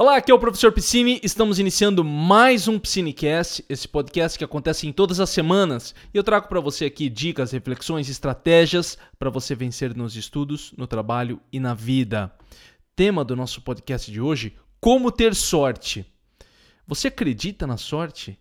Olá, aqui é o professor Piscine. Estamos iniciando mais um Piscinecast, esse podcast que acontece em todas as semanas. E eu trago para você aqui dicas, reflexões, estratégias para você vencer nos estudos, no trabalho e na vida. Tema do nosso podcast de hoje: como ter sorte. Você acredita na sorte?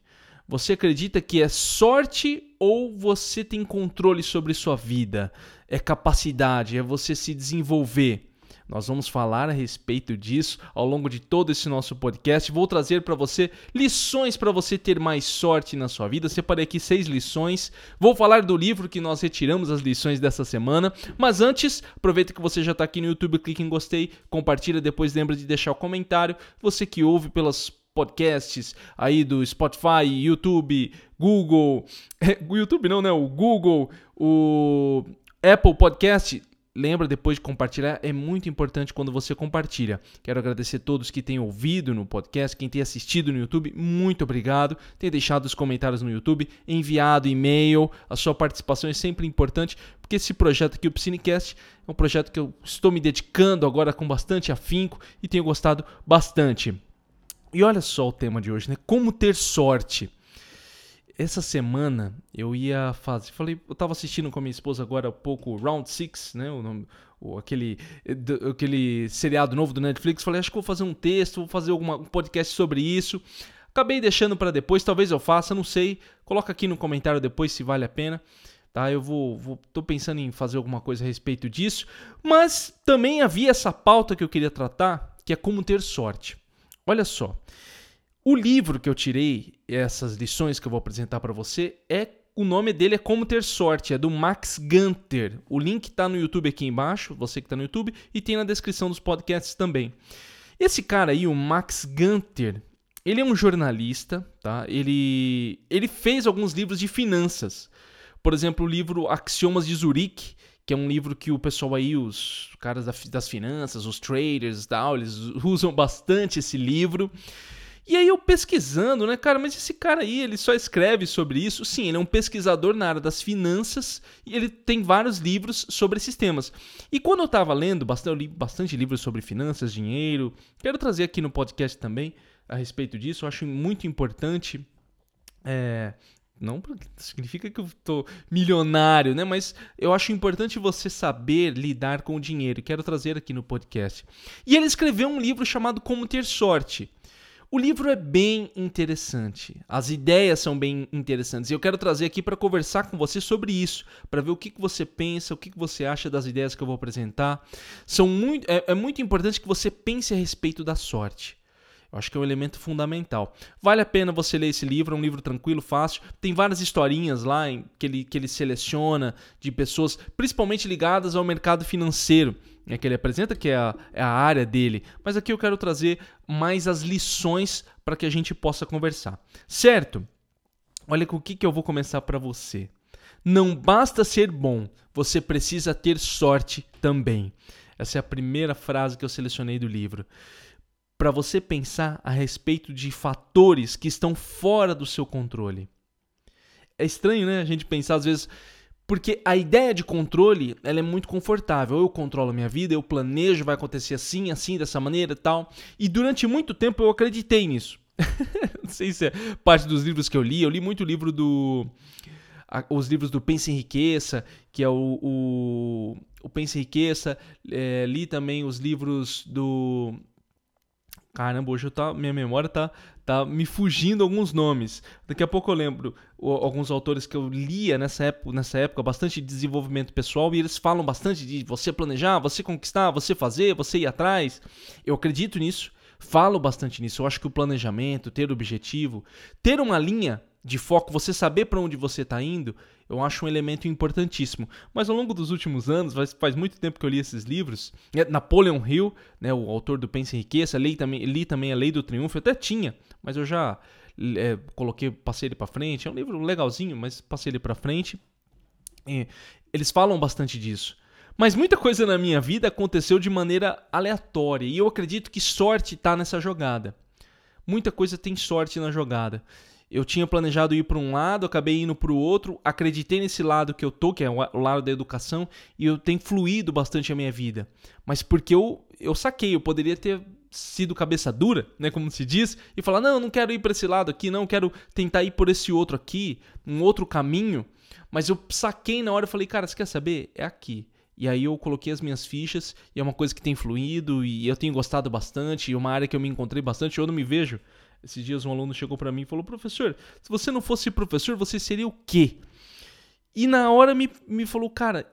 Você acredita que é sorte ou você tem controle sobre sua vida? É capacidade, é você se desenvolver. Nós vamos falar a respeito disso ao longo de todo esse nosso podcast. Vou trazer para você lições para você ter mais sorte na sua vida. Separei aqui seis lições. Vou falar do livro que nós retiramos as lições dessa semana. Mas antes, aproveita que você já está aqui no YouTube, clique em gostei, compartilha, depois lembra de deixar o comentário. Você que ouve pelas podcasts aí do Spotify, YouTube, Google, YouTube não, né? O Google, o Apple Podcast, Lembra depois de compartilhar, é muito importante quando você compartilha. Quero agradecer a todos que têm ouvido no podcast, quem tem assistido no YouTube, muito obrigado. Tem deixado os comentários no YouTube, enviado e-mail, a sua participação é sempre importante, porque esse projeto aqui, o Piscinecast, é um projeto que eu estou me dedicando agora com bastante afinco e tenho gostado bastante. E olha só o tema de hoje, né? Como ter sorte essa semana eu ia fazer. Falei, eu tava assistindo com a minha esposa agora há pouco Round Six, né? O nome, o, aquele, do, aquele seriado novo do Netflix. Falei, acho que vou fazer um texto, vou fazer alguma, um podcast sobre isso. Acabei deixando para depois, talvez eu faça, não sei. Coloca aqui no comentário depois se vale a pena. Tá, eu vou, vou tô pensando em fazer alguma coisa a respeito disso, mas também havia essa pauta que eu queria tratar, que é como ter sorte. Olha só, o livro que eu tirei, essas lições que eu vou apresentar para você, é o nome dele é Como Ter Sorte, é do Max Gunter. O link está no YouTube aqui embaixo, você que está no YouTube, e tem na descrição dos podcasts também. Esse cara aí, o Max Gunter, ele é um jornalista, tá? Ele, ele fez alguns livros de finanças. Por exemplo, o livro Axiomas de Zurique, que é um livro que o pessoal aí, os caras das finanças, os traders tal, eles usam bastante esse livro. E aí eu pesquisando, né, cara, mas esse cara aí, ele só escreve sobre isso. Sim, ele é um pesquisador na área das finanças e ele tem vários livros sobre esses temas. E quando eu tava lendo, bastante, eu li bastante livros sobre finanças, dinheiro, quero trazer aqui no podcast também a respeito disso. Eu acho muito importante. É, não significa que eu tô milionário, né? Mas eu acho importante você saber lidar com o dinheiro. Quero trazer aqui no podcast. E ele escreveu um livro chamado Como Ter Sorte. O livro é bem interessante, as ideias são bem interessantes e eu quero trazer aqui para conversar com você sobre isso, para ver o que, que você pensa, o que, que você acha das ideias que eu vou apresentar. São muito, é, é muito importante que você pense a respeito da sorte. Eu acho que é um elemento fundamental. Vale a pena você ler esse livro, é um livro tranquilo, fácil. Tem várias historinhas lá em, que, ele, que ele seleciona de pessoas, principalmente ligadas ao mercado financeiro, né, que ele apresenta, que é a, é a área dele. Mas aqui eu quero trazer mais as lições para que a gente possa conversar. Certo? Olha com o que, que eu vou começar para você. Não basta ser bom, você precisa ter sorte também. Essa é a primeira frase que eu selecionei do livro para você pensar a respeito de fatores que estão fora do seu controle. É estranho, né? A gente pensar às vezes porque a ideia de controle, ela é muito confortável. Eu controlo a minha vida, eu planejo, vai acontecer assim, assim, dessa maneira tal. E durante muito tempo eu acreditei nisso. Não sei se é parte dos livros que eu li. Eu li muito livro do. Os livros do Pense Enriqueça, que é o, o, o Pense Enriqueça. É, li também os livros do Caramba, hoje eu tá, minha memória tá, tá me fugindo alguns nomes. Daqui a pouco eu lembro o, alguns autores que eu lia nessa época, nessa época, bastante de desenvolvimento pessoal, e eles falam bastante de você planejar, você conquistar, você fazer, você ir atrás. Eu acredito nisso, falo bastante nisso. Eu acho que o planejamento, ter objetivo, ter uma linha de foco, você saber para onde você está indo, eu acho um elemento importantíssimo. Mas ao longo dos últimos anos, faz, faz muito tempo que eu li esses livros, é, Napoleon Hill, né, o autor do Pense em Riqueza, li também, li também A Lei do Triunfo, eu até tinha, mas eu já é, coloquei, passei ele para frente. É um livro legalzinho, mas passei ele para frente. Eles falam bastante disso. Mas muita coisa na minha vida aconteceu de maneira aleatória e eu acredito que sorte está nessa jogada. Muita coisa tem sorte na jogada eu tinha planejado ir para um lado, acabei indo para o outro, acreditei nesse lado que eu tô, que é o lado da educação, e eu tenho fluído bastante a minha vida. Mas porque eu, eu saquei, eu poderia ter sido cabeça dura, né, como se diz, e falar: "Não, não quero ir para esse lado aqui, não, quero tentar ir por esse outro aqui, um outro caminho". Mas eu saquei na hora e falei: "Cara, você quer saber? É aqui". E aí eu coloquei as minhas fichas, e é uma coisa que tem fluído e eu tenho gostado bastante, e uma área que eu me encontrei bastante, eu não me vejo. Esses dias um aluno chegou para mim e falou: "Professor, se você não fosse professor, você seria o quê?" E na hora me, me falou: "Cara,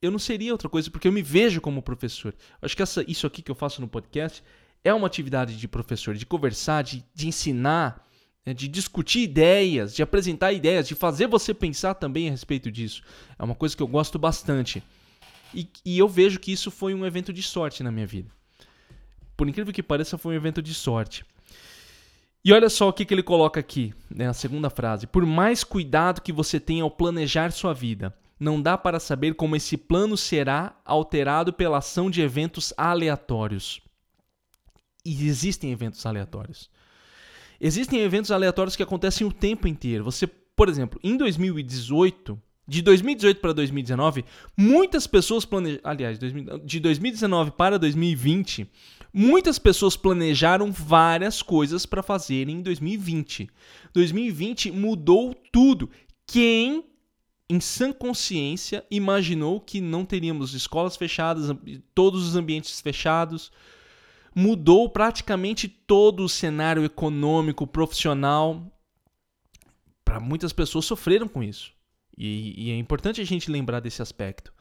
eu não seria outra coisa, porque eu me vejo como professor. Acho que essa, isso aqui que eu faço no podcast é uma atividade de professor, de conversar, de, de ensinar, né, de discutir ideias, de apresentar ideias, de fazer você pensar também a respeito disso. É uma coisa que eu gosto bastante. E, e eu vejo que isso foi um evento de sorte na minha vida. Por incrível que pareça, foi um evento de sorte. E olha só o que, que ele coloca aqui, né, a segunda frase. Por mais cuidado que você tenha ao planejar sua vida, não dá para saber como esse plano será alterado pela ação de eventos aleatórios. E existem eventos aleatórios. Existem eventos aleatórios que acontecem o tempo inteiro. Você, por exemplo, em 2018, de 2018 para 2019, muitas pessoas planejaram. Aliás, de 2019 para 2020, muitas pessoas planejaram várias coisas para fazer em 2020. 2020 mudou tudo. Quem em sã consciência, imaginou que não teríamos escolas fechadas, todos os ambientes fechados. Mudou praticamente todo o cenário econômico, profissional. Para muitas pessoas sofreram com isso. E, e é importante a gente lembrar desse aspecto.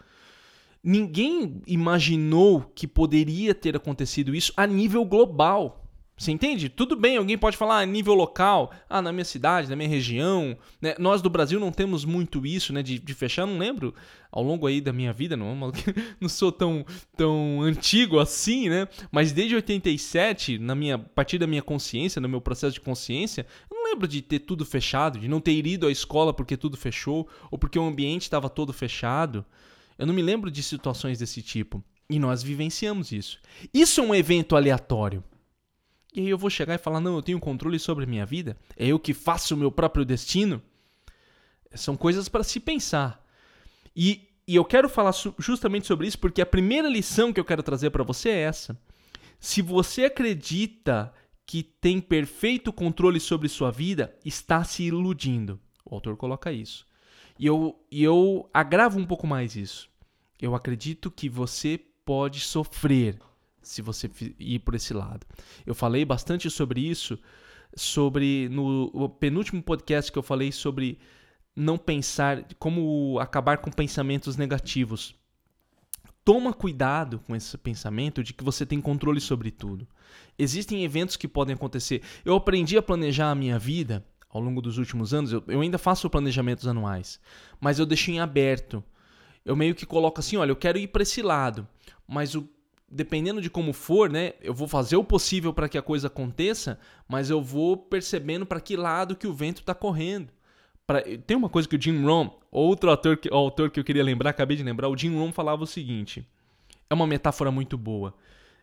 Ninguém imaginou que poderia ter acontecido isso a nível global. Você entende? Tudo bem, alguém pode falar a ah, nível local, ah, na minha cidade, na minha região. Né? Nós do Brasil não temos muito isso, né? De, de fechar, não lembro ao longo aí da minha vida, não, não sou tão, tão antigo assim, né? Mas desde 87, na minha, a partir da minha consciência, no meu processo de consciência, eu não lembro de ter tudo fechado, de não ter ido à escola porque tudo fechou, ou porque o ambiente estava todo fechado. Eu não me lembro de situações desse tipo. E nós vivenciamos isso. Isso é um evento aleatório. E aí eu vou chegar e falar: não, eu tenho controle sobre a minha vida, é eu que faço o meu próprio destino. São coisas para se pensar. E, e eu quero falar justamente sobre isso porque a primeira lição que eu quero trazer para você é essa. Se você acredita que tem perfeito controle sobre sua vida, está se iludindo. O autor coloca isso. E eu, e eu agravo um pouco mais isso. Eu acredito que você pode sofrer se você ir por esse lado. Eu falei bastante sobre isso, sobre no penúltimo podcast que eu falei sobre não pensar, como acabar com pensamentos negativos. Toma cuidado com esse pensamento de que você tem controle sobre tudo. Existem eventos que podem acontecer. Eu aprendi a planejar a minha vida ao longo dos últimos anos. Eu, eu ainda faço planejamentos anuais, mas eu deixo em aberto. Eu meio que coloco assim: olha, eu quero ir para esse lado, mas o dependendo de como for, né, eu vou fazer o possível para que a coisa aconteça, mas eu vou percebendo para que lado que o vento está correndo. Pra, tem uma coisa que o Jim Rohn, outro autor que, autor que eu queria lembrar, acabei de lembrar, o Jim Rohn falava o seguinte: é uma metáfora muito boa.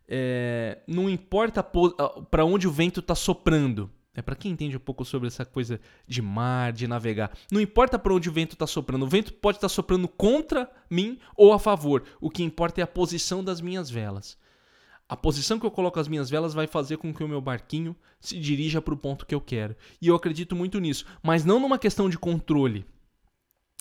É, não importa para onde o vento está soprando, é para quem entende um pouco sobre essa coisa de mar, de navegar. Não importa para onde o vento está soprando. O vento pode estar tá soprando contra mim ou a favor. O que importa é a posição das minhas velas. A posição que eu coloco as minhas velas vai fazer com que o meu barquinho se dirija para o ponto que eu quero. E eu acredito muito nisso. Mas não numa questão de controle.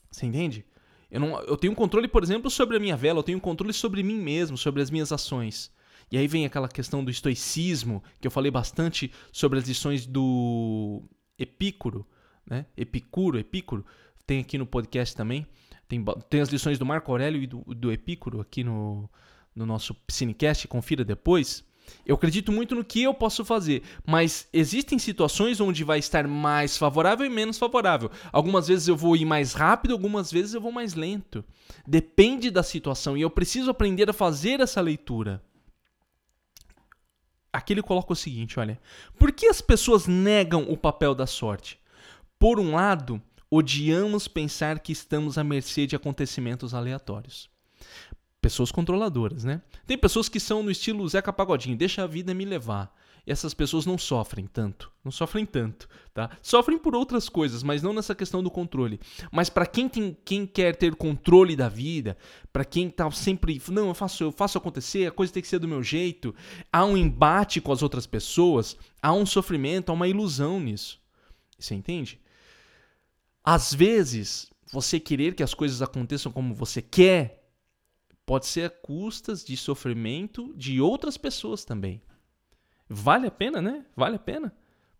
Você entende? Eu, não, eu tenho controle, por exemplo, sobre a minha vela. Eu tenho controle sobre mim mesmo, sobre as minhas ações. E aí vem aquela questão do estoicismo, que eu falei bastante sobre as lições do Epicuro, né? Epicuro, Epicuro, tem aqui no podcast também. Tem, tem as lições do Marco Aurélio e do, do Epicuro aqui no, no nosso Cinecast, confira depois. Eu acredito muito no que eu posso fazer, mas existem situações onde vai estar mais favorável e menos favorável. Algumas vezes eu vou ir mais rápido, algumas vezes eu vou mais lento. Depende da situação e eu preciso aprender a fazer essa leitura aqui ele coloca o seguinte, olha. Por que as pessoas negam o papel da sorte? Por um lado, odiamos pensar que estamos à mercê de acontecimentos aleatórios. Pessoas controladoras, né? Tem pessoas que são no estilo Zeca Pagodinho, deixa a vida me levar. Essas pessoas não sofrem tanto, não sofrem tanto, tá? Sofrem por outras coisas, mas não nessa questão do controle. Mas para quem tem, quem quer ter controle da vida, para quem tá sempre, não, eu faço, eu faço acontecer, a coisa tem que ser do meu jeito, há um embate com as outras pessoas, há um sofrimento, há uma ilusão nisso. Você entende? Às vezes, você querer que as coisas aconteçam como você quer pode ser a custas de sofrimento de outras pessoas também. Vale a pena, né? Vale a pena.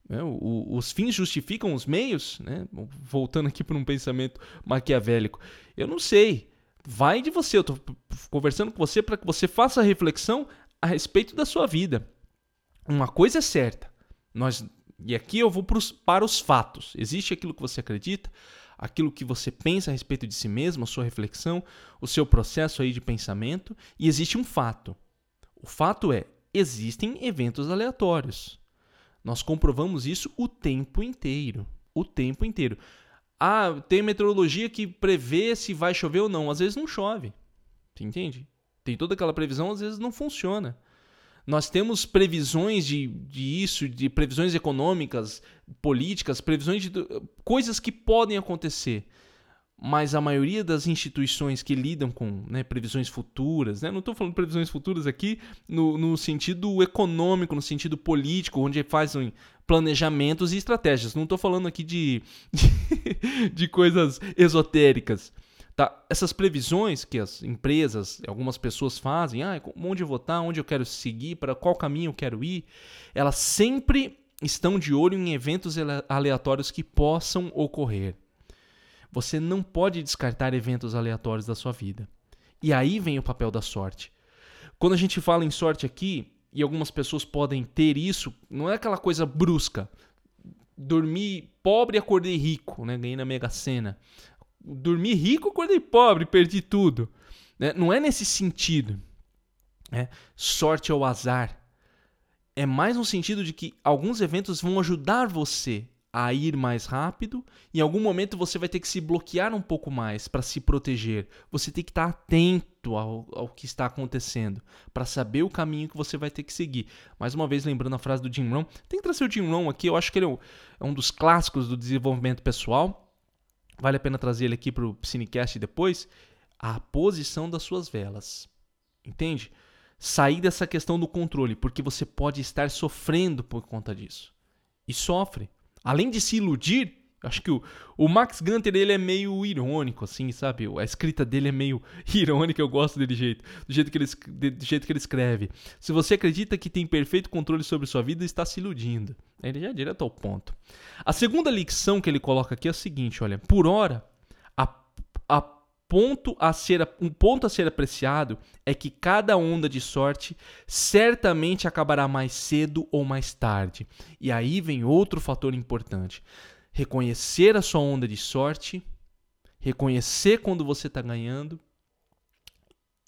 É, o, os fins justificam os meios, né? Voltando aqui para um pensamento maquiavélico. Eu não sei. Vai de você. Eu estou conversando com você para que você faça a reflexão a respeito da sua vida. Uma coisa é certa. Nós, e aqui eu vou pros, para os fatos. Existe aquilo que você acredita, aquilo que você pensa a respeito de si mesmo, a sua reflexão, o seu processo aí de pensamento, e existe um fato. O fato é, existem eventos aleatórios. Nós comprovamos isso o tempo inteiro. O tempo inteiro. Ah, tem meteorologia que prevê se vai chover ou não. Às vezes não chove. Você entende? Tem toda aquela previsão, às vezes não funciona. Nós temos previsões de, de isso, de previsões econômicas, políticas, previsões de coisas que podem acontecer mas a maioria das instituições que lidam com né, previsões futuras, né, não estou falando previsões futuras aqui no, no, sentido econômico, no sentido político, onde fazem planejamentos e estratégias. Não estou falando aqui de, de, de, coisas esotéricas. Tá? Essas previsões que as empresas, algumas pessoas fazem, ah, onde eu vou estar, onde eu quero seguir, para qual caminho eu quero ir, elas sempre estão de olho em eventos aleatórios que possam ocorrer. Você não pode descartar eventos aleatórios da sua vida. E aí vem o papel da sorte. Quando a gente fala em sorte aqui, e algumas pessoas podem ter isso, não é aquela coisa brusca. Dormi pobre e acordei rico, né? Ganhei na Mega Sena. Dormi rico, acordei pobre, perdi tudo. Né? Não é nesse sentido. Né? Sorte ao azar. É mais no sentido de que alguns eventos vão ajudar você a ir mais rápido. Em algum momento você vai ter que se bloquear um pouco mais para se proteger. Você tem que estar atento ao, ao que está acontecendo para saber o caminho que você vai ter que seguir. Mais uma vez, lembrando a frase do Jim Rohn, tem que trazer o Jim Rohn aqui. Eu acho que ele é, é um dos clássicos do desenvolvimento pessoal. Vale a pena trazer ele aqui para o Cinecast depois. A posição das suas velas. Entende? Sair dessa questão do controle, porque você pode estar sofrendo por conta disso. E sofre além de se iludir, acho que o, o Max Gunter ele é meio irônico, assim, sabe? A escrita dele é meio irônica, eu gosto dele jeito, do jeito que ele, do jeito que ele escreve. Se você acredita que tem perfeito controle sobre sua vida, está se iludindo. Ele já é direto ao ponto. A segunda lição que ele coloca aqui é a seguinte, olha, por hora, a, a ponto a ser, um ponto a ser apreciado é que cada onda de sorte certamente acabará mais cedo ou mais tarde. E aí vem outro fator importante: reconhecer a sua onda de sorte, reconhecer quando você está ganhando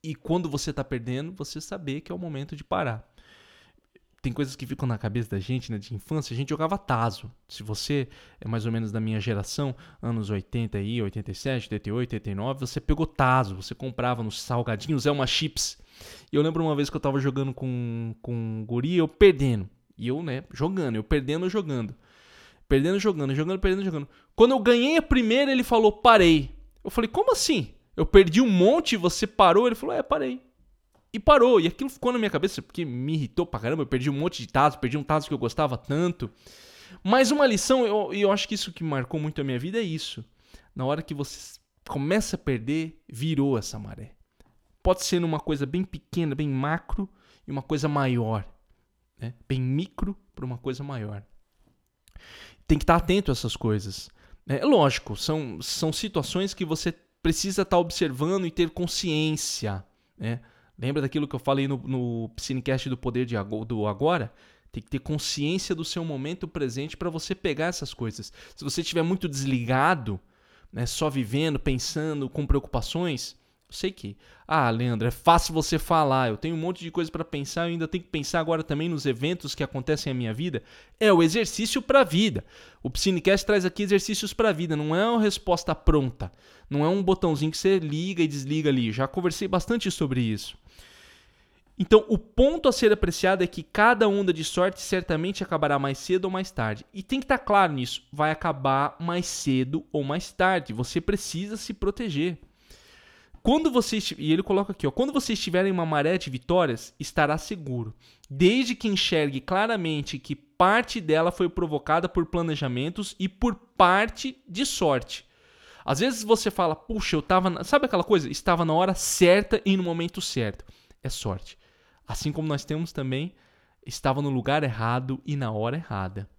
e quando você está perdendo, você saber que é o momento de parar tem coisas que ficam na cabeça da gente, né, de infância, a gente jogava taso. Se você é mais ou menos da minha geração, anos 80 aí, 87, 88, 89, você pegou taso, você comprava nos salgadinhos, é uma chips. E eu lembro uma vez que eu tava jogando com, com um guri, eu perdendo. E eu, né, jogando, eu perdendo, jogando. Perdendo, jogando, jogando, perdendo, jogando. Quando eu ganhei a primeira, ele falou, parei. Eu falei, como assim? Eu perdi um monte você parou? Ele falou, é, parei. E parou. E aquilo ficou na minha cabeça porque me irritou pra caramba. Eu perdi um monte de tazos, perdi um tazo que eu gostava tanto. Mas uma lição, eu, eu acho que isso que marcou muito a minha vida é isso. Na hora que você começa a perder, virou essa maré. Pode ser numa coisa bem pequena, bem macro, e uma coisa maior. Né? Bem micro para uma coisa maior. Tem que estar atento a essas coisas. É lógico, são, são situações que você precisa estar observando e ter consciência. Né? Lembra daquilo que eu falei no, no Cinecast do Poder de, do Agora? Tem que ter consciência do seu momento presente para você pegar essas coisas. Se você estiver muito desligado, né, só vivendo, pensando, com preocupações, eu sei que, ah, Leandro, é fácil você falar, eu tenho um monte de coisa para pensar, eu ainda tenho que pensar agora também nos eventos que acontecem na minha vida. É o exercício para a vida. O Cinecast traz aqui exercícios para a vida, não é uma resposta pronta. Não é um botãozinho que você liga e desliga ali. Já conversei bastante sobre isso. Então, o ponto a ser apreciado é que cada onda de sorte certamente acabará mais cedo ou mais tarde. E tem que estar claro nisso. Vai acabar mais cedo ou mais tarde. Você precisa se proteger. Quando você e ele coloca aqui, ó, quando você estiver em uma maré de vitórias, estará seguro, desde que enxergue claramente que parte dela foi provocada por planejamentos e por parte de sorte. Às vezes você fala, puxa, eu tava, sabe aquela coisa, estava na hora certa e no momento certo. É sorte. Assim como nós temos também, estava no lugar errado e na hora errada.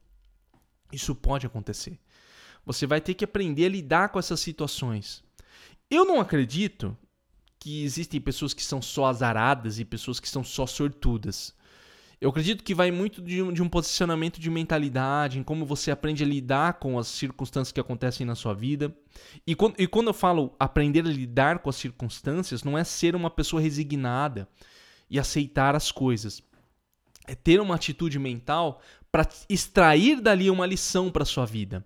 Isso pode acontecer. Você vai ter que aprender a lidar com essas situações. Eu não acredito que existem pessoas que são só azaradas e pessoas que são só sortudas. Eu acredito que vai muito de um, de um, posicionamento de mentalidade, em como você aprende a lidar com as circunstâncias que acontecem na sua vida. E quando, e quando eu falo aprender a lidar com as circunstâncias, não é ser uma pessoa resignada e aceitar as coisas. É ter uma atitude mental para extrair dali uma lição para sua vida.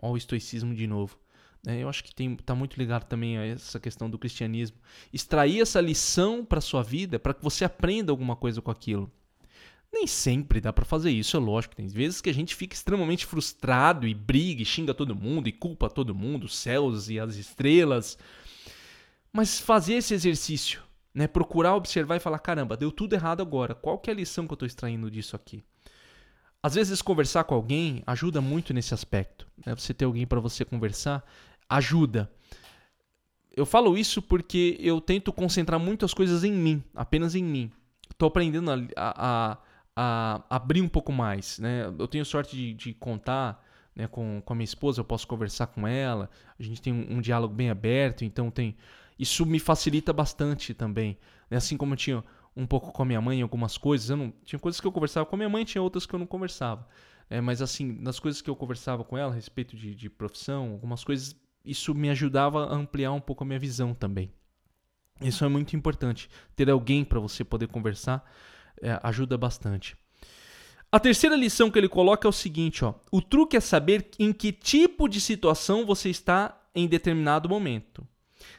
Olha o estoicismo de novo. É, eu acho que está muito ligado também a essa questão do cristianismo. Extrair essa lição para sua vida, para que você aprenda alguma coisa com aquilo. Nem sempre dá para fazer isso, é lógico. Tem vezes que a gente fica extremamente frustrado e briga e xinga todo mundo e culpa todo mundo, os céus e as estrelas. Mas fazer esse exercício, né, procurar observar e falar, caramba, deu tudo errado agora. Qual que é a lição que eu estou extraindo disso aqui? Às vezes conversar com alguém ajuda muito nesse aspecto. Né? Você ter alguém para você conversar ajuda. Eu falo isso porque eu tento concentrar muitas coisas em mim, apenas em mim. Estou aprendendo a, a, a, abrir um pouco mais. Né? Eu tenho sorte de, de contar né, com, com a minha esposa, eu posso conversar com ela, a gente tem um, um diálogo bem aberto, então tem. Isso me facilita bastante também. Né? Assim como eu tinha um pouco com a minha mãe algumas coisas, eu não, tinha coisas que eu conversava com a minha mãe, tinha outras que eu não conversava. É, mas assim, nas coisas que eu conversava com ela a respeito de, de profissão, algumas coisas isso me ajudava a ampliar um pouco a minha visão também. Isso é muito importante. Ter alguém para você poder conversar é, ajuda bastante. A terceira lição que ele coloca é o seguinte: ó, o truque é saber em que tipo de situação você está em determinado momento.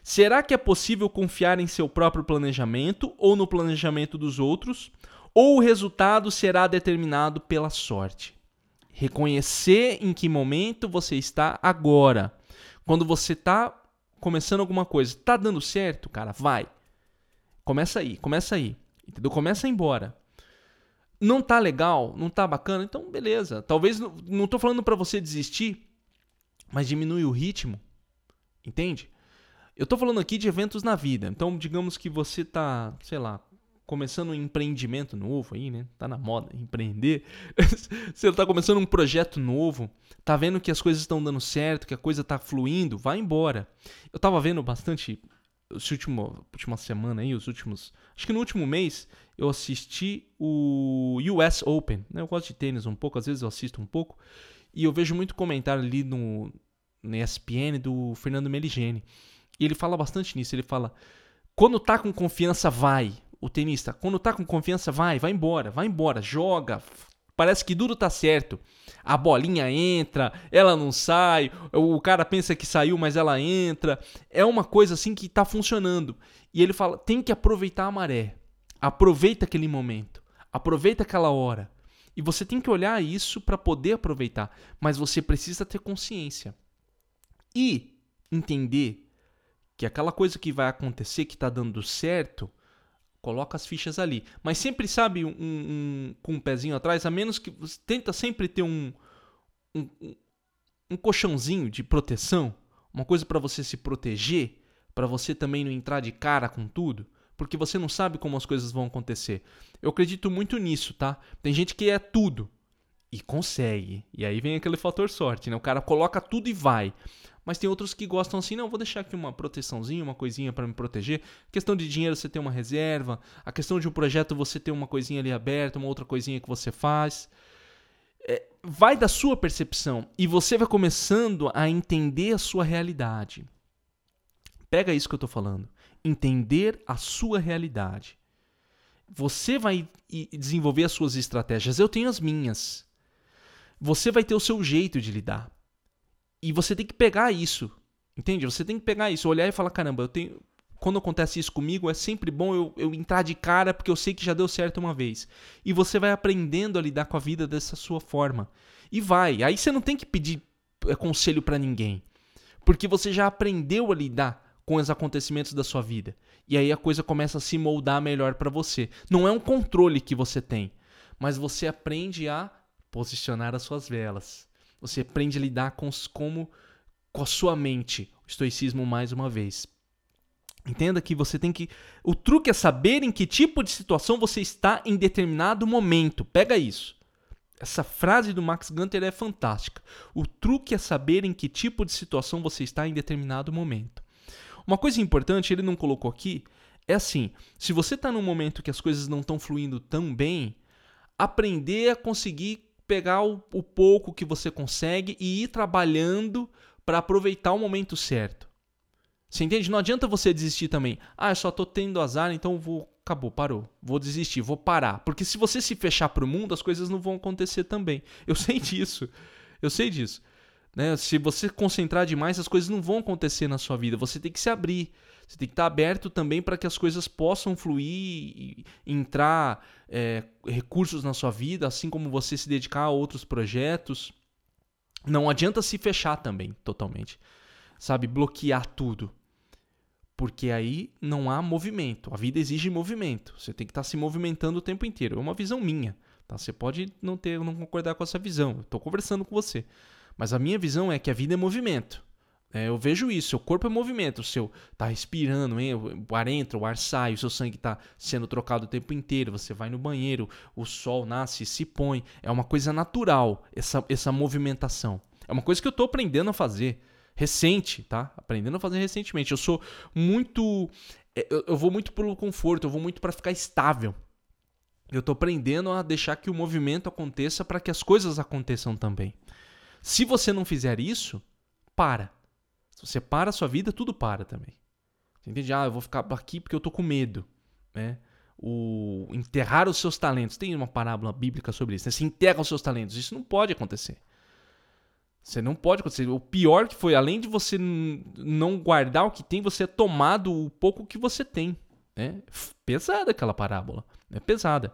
Será que é possível confiar em seu próprio planejamento ou no planejamento dos outros? Ou o resultado será determinado pela sorte? Reconhecer em que momento você está agora quando você tá começando alguma coisa, tá dando certo, cara, vai. Começa aí, começa aí. Entendeu? Começa embora. Não tá legal, não tá bacana, então beleza. Talvez não tô falando para você desistir, mas diminui o ritmo. Entende? Eu tô falando aqui de eventos na vida. Então, digamos que você tá, sei lá, começando um empreendimento novo aí, né? Tá na moda empreender. Você tá começando um projeto novo, tá vendo que as coisas estão dando certo, que a coisa tá fluindo, vai embora. Eu tava vendo bastante essa última, última semana aí, os últimos, acho que no último mês eu assisti o US Open, né? Eu gosto de tênis um pouco, às vezes eu assisto um pouco, e eu vejo muito comentário ali no, no ESPN do Fernando Meligeni. E ele fala bastante nisso, ele fala: "Quando tá com confiança, vai o tenista, quando tá com confiança, vai, vai embora, vai embora, joga. Parece que duro tá certo. A bolinha entra, ela não sai, o cara pensa que saiu, mas ela entra. É uma coisa assim que tá funcionando. E ele fala: tem que aproveitar a maré. Aproveita aquele momento. Aproveita aquela hora. E você tem que olhar isso para poder aproveitar, mas você precisa ter consciência. E entender que aquela coisa que vai acontecer, que está dando certo, coloca as fichas ali. Mas sempre sabe um, um, com um pezinho atrás, a menos que você tenta sempre ter um, um, um colchãozinho de proteção, uma coisa para você se proteger, para você também não entrar de cara com tudo, porque você não sabe como as coisas vão acontecer. Eu acredito muito nisso, tá? Tem gente que é tudo e consegue. E aí vem aquele fator sorte, né? O cara coloca tudo e vai. Mas tem outros que gostam assim, não, vou deixar aqui uma proteçãozinha, uma coisinha para me proteger. A questão de dinheiro você tem uma reserva, a questão de um projeto você ter uma coisinha ali aberta, uma outra coisinha que você faz. É, vai da sua percepção e você vai começando a entender a sua realidade. Pega isso que eu estou falando. Entender a sua realidade. Você vai desenvolver as suas estratégias. Eu tenho as minhas. Você vai ter o seu jeito de lidar. E você tem que pegar isso. Entende? Você tem que pegar isso, olhar e falar: caramba, eu tenho. quando acontece isso comigo, é sempre bom eu, eu entrar de cara porque eu sei que já deu certo uma vez. E você vai aprendendo a lidar com a vida dessa sua forma. E vai. Aí você não tem que pedir é, conselho para ninguém. Porque você já aprendeu a lidar com os acontecimentos da sua vida. E aí a coisa começa a se moldar melhor para você. Não é um controle que você tem, mas você aprende a posicionar as suas velas. Você aprende a lidar com como com a sua mente. O estoicismo mais uma vez. Entenda que você tem que. O truque é saber em que tipo de situação você está em determinado momento. Pega isso. Essa frase do Max Gunter é fantástica. O truque é saber em que tipo de situação você está em determinado momento. Uma coisa importante, ele não colocou aqui, é assim: se você está num momento que as coisas não estão fluindo tão bem, aprender a conseguir pegar o, o pouco que você consegue e ir trabalhando para aproveitar o momento certo. Você entende? Não adianta você desistir também. Ah, eu só tô tendo azar, então vou. Acabou, parou. Vou desistir, vou parar. Porque se você se fechar pro mundo, as coisas não vão acontecer também. Eu sei disso. Eu sei disso. Né? Se você concentrar demais, as coisas não vão acontecer na sua vida. Você tem que se abrir. Você tem que estar aberto também para que as coisas possam fluir e entrar é, recursos na sua vida, assim como você se dedicar a outros projetos. Não adianta se fechar também totalmente. Sabe, bloquear tudo porque aí não há movimento. A vida exige movimento. Você tem que estar se movimentando o tempo inteiro. É uma visão minha. Tá? Você pode não ter, não concordar com essa visão. Estou conversando com você. Mas a minha visão é que a vida é movimento. É, eu vejo isso, seu corpo é movimento, o seu tá respirando, hein? o ar entra, o ar sai, o seu sangue está sendo trocado o tempo inteiro, você vai no banheiro, o sol nasce, se põe, é uma coisa natural essa, essa movimentação. É uma coisa que eu estou aprendendo a fazer recente, tá? Aprendendo a fazer recentemente. Eu sou muito. É, eu, vou muito pelo conforto, eu vou muito para ficar estável. Eu tô aprendendo a deixar que o movimento aconteça para que as coisas aconteçam também. Se você não fizer isso, para. Se você para a sua vida, tudo para também. Você entende? Ah, eu vou ficar aqui porque eu tô com medo. Né? O enterrar os seus talentos. Tem uma parábola bíblica sobre isso. Né? Se enterra os seus talentos. Isso não pode acontecer. Você não pode acontecer. O pior que foi, além de você não guardar o que tem, você é tomado o pouco que você tem. É pesada aquela parábola. É pesada.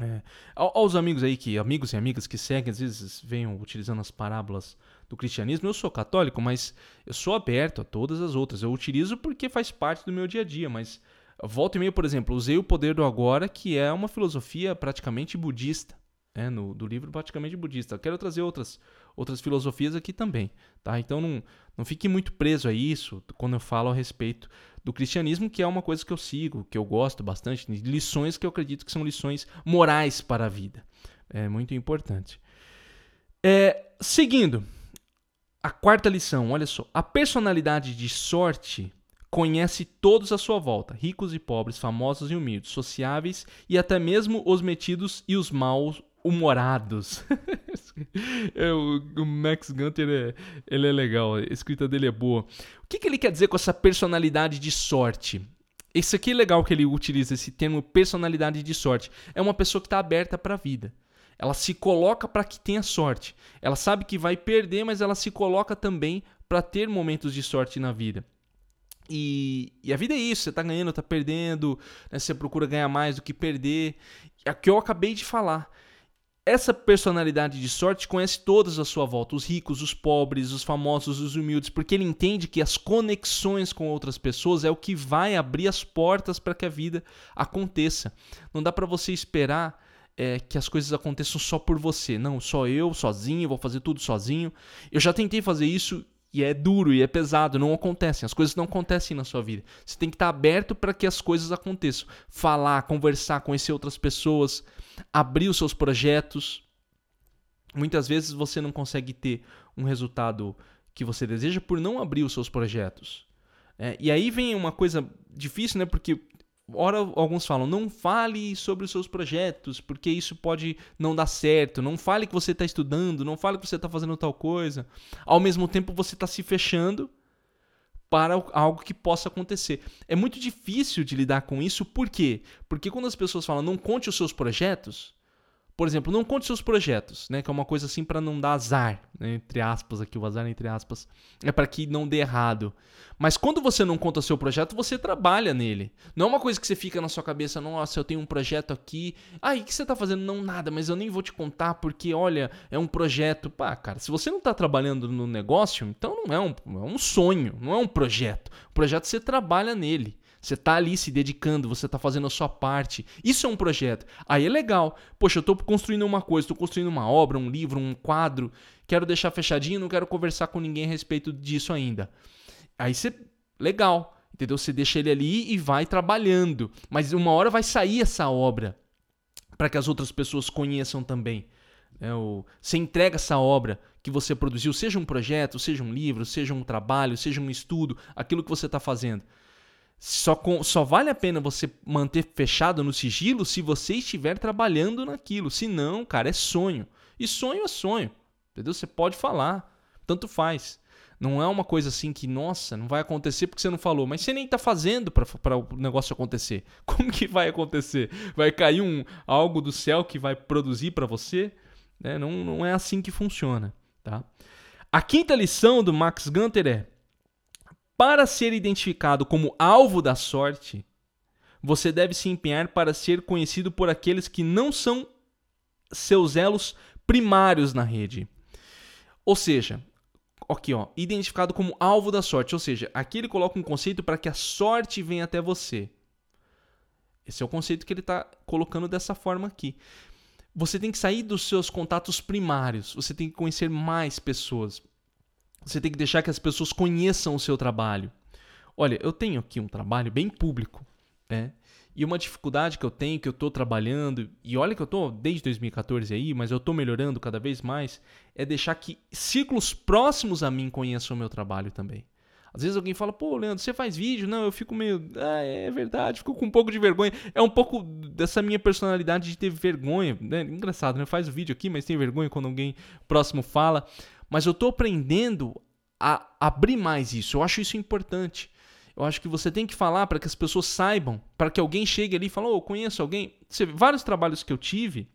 É. Aos amigos aí que amigos e amigas que seguem às vezes venham utilizando as parábolas do cristianismo. Eu sou católico, mas eu sou aberto a todas as outras. Eu utilizo porque faz parte do meu dia a dia, mas volta e meio, por exemplo, usei o poder do agora, que é uma filosofia praticamente budista, é, no, do livro praticamente budista. Eu quero trazer outras outras filosofias aqui também, tá? Então não, não fique muito preso a isso quando eu falo a respeito do cristianismo, que é uma coisa que eu sigo, que eu gosto bastante, lições que eu acredito que são lições morais para a vida. É muito importante. É, seguindo, a quarta lição, olha só. A personalidade de sorte conhece todos à sua volta, ricos e pobres, famosos e humildes, sociáveis e até mesmo os metidos e os maus humorados. é, o, o, Max Gunter é, ele é legal, a escrita dele é boa. O que, que ele quer dizer com essa personalidade de sorte? Esse aqui é legal que ele utiliza esse termo personalidade de sorte. É uma pessoa que está aberta para a vida. Ela se coloca para que tenha sorte. Ela sabe que vai perder, mas ela se coloca também para ter momentos de sorte na vida. E, e, a vida é isso, você está ganhando, está perdendo, né? você procura ganhar mais do que perder. É o que eu acabei de falar. Essa personalidade de sorte conhece todos à sua volta, os ricos, os pobres, os famosos, os humildes, porque ele entende que as conexões com outras pessoas é o que vai abrir as portas para que a vida aconteça. Não dá para você esperar é, que as coisas aconteçam só por você. Não, só eu, sozinho, vou fazer tudo sozinho. Eu já tentei fazer isso e é duro e é pesado, não acontecem. As coisas não acontecem na sua vida. Você tem que estar aberto para que as coisas aconteçam. Falar, conversar, conhecer outras pessoas, abrir os seus projetos. Muitas vezes você não consegue ter um resultado que você deseja por não abrir os seus projetos. É, e aí vem uma coisa difícil, né? Porque Ora, alguns falam, não fale sobre os seus projetos, porque isso pode não dar certo. Não fale que você está estudando, não fale que você está fazendo tal coisa. Ao mesmo tempo, você está se fechando para algo que possa acontecer. É muito difícil de lidar com isso, por quê? Porque quando as pessoas falam, não conte os seus projetos, Por exemplo, não conte seus projetos, né? Que é uma coisa assim para não dar azar, né? entre aspas aqui, o azar entre aspas, é para que não dê errado. Mas quando você não conta seu projeto, você trabalha nele. Não é uma coisa que você fica na sua cabeça, nossa, eu tenho um projeto aqui. Ah, o que você tá fazendo? Não, nada, mas eu nem vou te contar porque, olha, é um projeto. Pá, cara, se você não tá trabalhando no negócio, então não é um, é um sonho, não é um projeto. O projeto você trabalha nele. Você está ali se dedicando, você está fazendo a sua parte. Isso é um projeto. Aí é legal. Poxa, eu estou construindo uma coisa, estou construindo uma obra, um livro, um quadro. Quero deixar fechadinho, não quero conversar com ninguém a respeito disso ainda. Aí você. Legal. Entendeu? Você deixa ele ali e vai trabalhando. Mas uma hora vai sair essa obra para que as outras pessoas conheçam também. É, você entrega essa obra que você produziu, seja um projeto, seja um livro, seja um trabalho, seja um estudo, aquilo que você está fazendo. Só, com, só vale a pena você manter fechado no sigilo se você estiver trabalhando naquilo. Se não, cara, é sonho. E sonho é sonho. Entendeu? Você pode falar. Tanto faz. Não é uma coisa assim que, nossa, não vai acontecer porque você não falou. Mas você nem está fazendo para o negócio acontecer. Como que vai acontecer? Vai cair um algo do céu que vai produzir para você? É, não, não é assim que funciona. Tá? A quinta lição do Max Gunter é para ser identificado como alvo da sorte, você deve se empenhar para ser conhecido por aqueles que não são seus elos primários na rede. Ou seja, aqui ó, identificado como alvo da sorte, ou seja, aqui ele coloca um conceito para que a sorte venha até você. Esse é o conceito que ele está colocando dessa forma aqui. Você tem que sair dos seus contatos primários, você tem que conhecer mais pessoas. Você tem que deixar que as pessoas conheçam o seu trabalho. Olha, eu tenho aqui um trabalho bem público, né? E uma dificuldade que eu tenho, que eu estou trabalhando, e olha que eu estou desde 2014 aí, mas eu estou melhorando cada vez mais, é deixar que ciclos próximos a mim conheçam o meu trabalho também. Às vezes alguém fala, pô, Leandro, você faz vídeo? Não, eu fico meio. Ah, é verdade, fico com um pouco de vergonha. É um pouco dessa minha personalidade de ter vergonha. Né? Engraçado, né? Faz o vídeo aqui, mas tem vergonha quando alguém próximo fala mas eu estou aprendendo a abrir mais isso. Eu acho isso importante. Eu acho que você tem que falar para que as pessoas saibam, para que alguém chegue ali e fale, oh, eu conheço alguém. Você, vários trabalhos que eu tive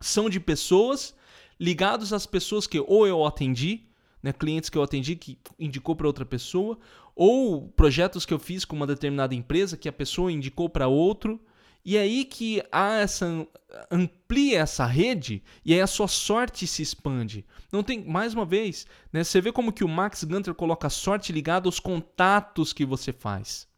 são de pessoas ligados às pessoas que ou eu atendi, né, clientes que eu atendi que indicou para outra pessoa, ou projetos que eu fiz com uma determinada empresa que a pessoa indicou para outro. E é aí que há essa amplia essa rede e aí a sua sorte se expande. Não tem mais uma vez, né? Você vê como que o Max Gunter coloca a sorte ligada aos contatos que você faz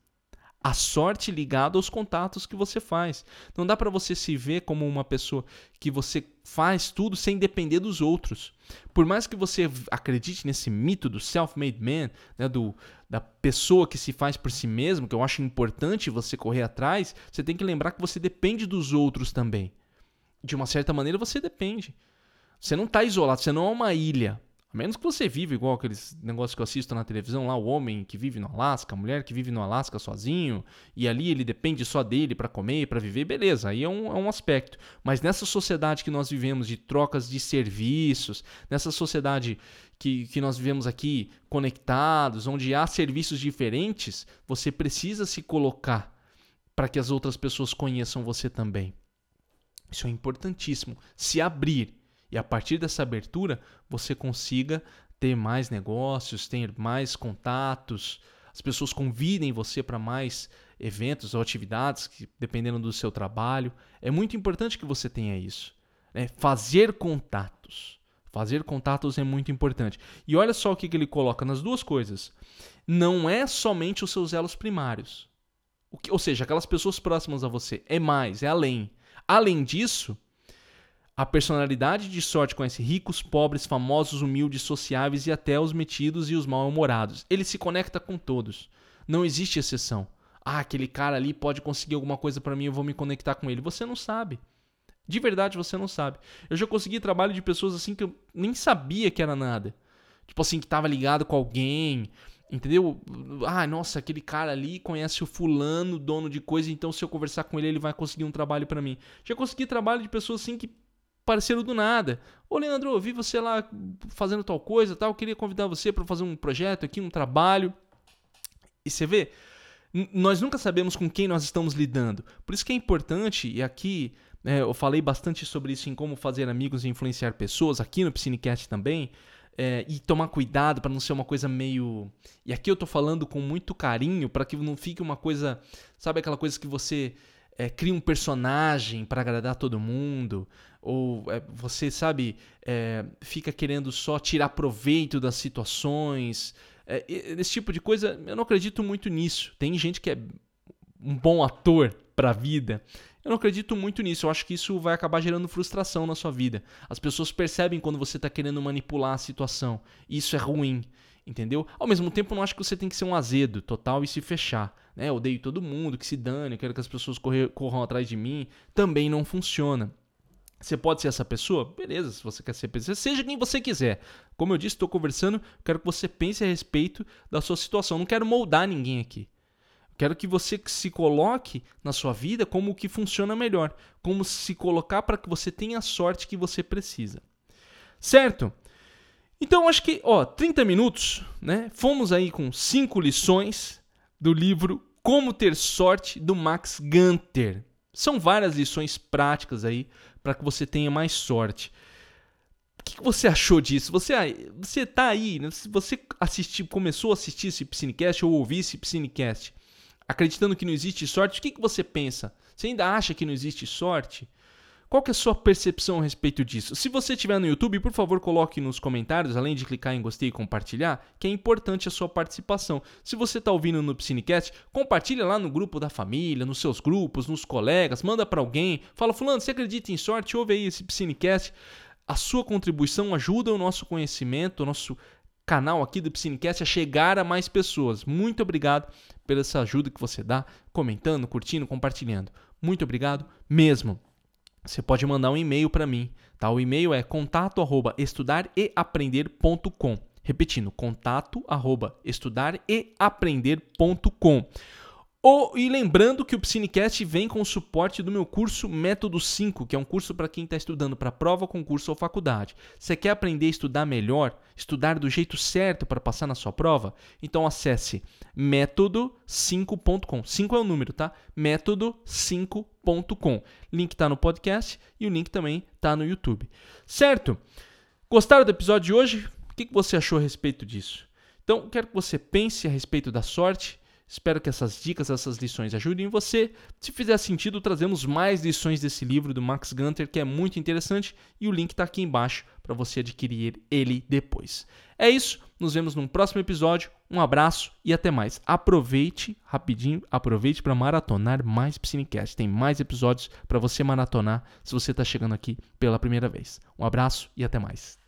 a sorte ligada aos contatos que você faz. Não dá para você se ver como uma pessoa que você faz tudo sem depender dos outros. Por mais que você acredite nesse mito do self-made man, né, do, da pessoa que se faz por si mesmo, que eu acho importante você correr atrás, você tem que lembrar que você depende dos outros também. De uma certa maneira você depende. Você não está isolado, você não é uma ilha. A menos que você vive igual aqueles negócios que eu assisto na televisão lá, o homem que vive no Alasca, a mulher que vive no Alasca sozinho, e ali ele depende só dele para comer, para viver, beleza, aí é um, é um aspecto. Mas nessa sociedade que nós vivemos de trocas de serviços, nessa sociedade que, que nós vivemos aqui conectados, onde há serviços diferentes, você precisa se colocar para que as outras pessoas conheçam você também. Isso é importantíssimo. Se abrir e a partir dessa abertura você consiga ter mais negócios, ter mais contatos, as pessoas convidem você para mais eventos ou atividades, que, dependendo do seu trabalho. É muito importante que você tenha isso. Né? Fazer contatos. Fazer contatos é muito importante. E olha só o que, que ele coloca nas duas coisas. Não é somente os seus elos primários. Que, ou seja, aquelas pessoas próximas a você. É mais, é além. Além disso, a personalidade de sorte conhece ricos, pobres, famosos, humildes, sociáveis e até os metidos e os mal-humorados. Ele se conecta com todos. Não existe exceção. Ah, aquele cara ali pode conseguir alguma coisa para mim, eu vou me conectar com ele. Você não sabe. De verdade, você não sabe. Eu já consegui trabalho de pessoas assim que eu nem sabia que era nada. Tipo assim, que tava ligado com alguém, entendeu? Ah, nossa, aquele cara ali conhece o fulano, dono de coisa, então se eu conversar com ele, ele vai conseguir um trabalho para mim. Já consegui trabalho de pessoas assim que parceiro do nada. Ô Leandro, eu vi você lá fazendo tal coisa, tal, queria convidar você para fazer um projeto aqui, um trabalho. E você vê, nós nunca sabemos com quem nós estamos lidando. Por isso que é importante, e aqui É, eu falei bastante sobre isso em como fazer amigos e influenciar pessoas aqui no Piscinecast também. É, e tomar cuidado para não ser uma coisa meio. E aqui eu tô falando com muito carinho para que não fique uma coisa. Sabe aquela coisa que você é, cria um personagem para agradar todo mundo? Ou é, você, sabe, é, fica querendo só tirar proveito das situações? É, esse tipo de coisa, eu não acredito muito nisso. Tem gente que é um bom ator para a vida. Eu não acredito muito nisso. Eu acho que isso vai acabar gerando frustração na sua vida. As pessoas percebem quando você está querendo manipular a situação. Isso é ruim. Entendeu? Ao mesmo tempo, não acho que você tem que ser um azedo total e se fechar. Né? Odeio todo mundo, que se dane, quero que as pessoas correr, corram atrás de mim. Também não funciona. Você pode ser essa pessoa? Beleza, se você quer ser pessoa, seja quem você quiser. Como eu disse, estou conversando, quero que você pense a respeito da sua situação. não quero moldar ninguém aqui. Quero que você se coloque na sua vida como o que funciona melhor, como se colocar para que você tenha a sorte que você precisa. Certo? Então acho que, ó, 30 minutos, né? Fomos aí com cinco lições do livro Como ter sorte do Max Gunter. São várias lições práticas aí para que você tenha mais sorte. O que, você achou disso? Você, você tá aí, né? se você assistir, começou a assistir esse Piscinecast ou ouvir esse Piscinecast, acreditando que não existe sorte, o que, que você pensa? Você ainda acha que não existe sorte? Qual que é a sua percepção a respeito disso? Se você estiver no YouTube, por favor, coloque nos comentários, além de clicar em gostei e compartilhar, que é importante a sua participação. Se você está ouvindo no Piscinecast, compartilha lá no grupo da família, nos seus grupos, nos colegas, manda para alguém, fala, fulano, você acredita em sorte? Ouve aí esse Piscinecast. A sua contribuição ajuda o nosso conhecimento, o nosso canal aqui do Piscinecast a chegar a mais pessoas. Muito obrigado pela essa ajuda que você dá, comentando, curtindo, compartilhando. Muito obrigado mesmo. Você pode mandar um e-mail para mim, tá? O e-mail é contato@estudareaprender.com. Repetindo, contato@estudareaprender.com. Oh, e lembrando que o Psinecast vem com o suporte do meu curso Método 5, que é um curso para quem está estudando para prova, concurso ou faculdade. Você quer aprender a estudar melhor, estudar do jeito certo para passar na sua prova? Então acesse método5.com. 5 é o número, tá? método5.com. Link está no podcast e o link também está no YouTube. Certo? Gostaram do episódio de hoje? O que você achou a respeito disso? Então, quero que você pense a respeito da sorte Espero que essas dicas, essas lições ajudem você. Se fizer sentido, trazemos mais lições desse livro do Max Gunter, que é muito interessante, e o link está aqui embaixo para você adquirir ele depois. É isso, nos vemos num próximo episódio. Um abraço e até mais. Aproveite rapidinho, aproveite para maratonar mais Piscinecast. Tem mais episódios para você maratonar se você está chegando aqui pela primeira vez. Um abraço e até mais.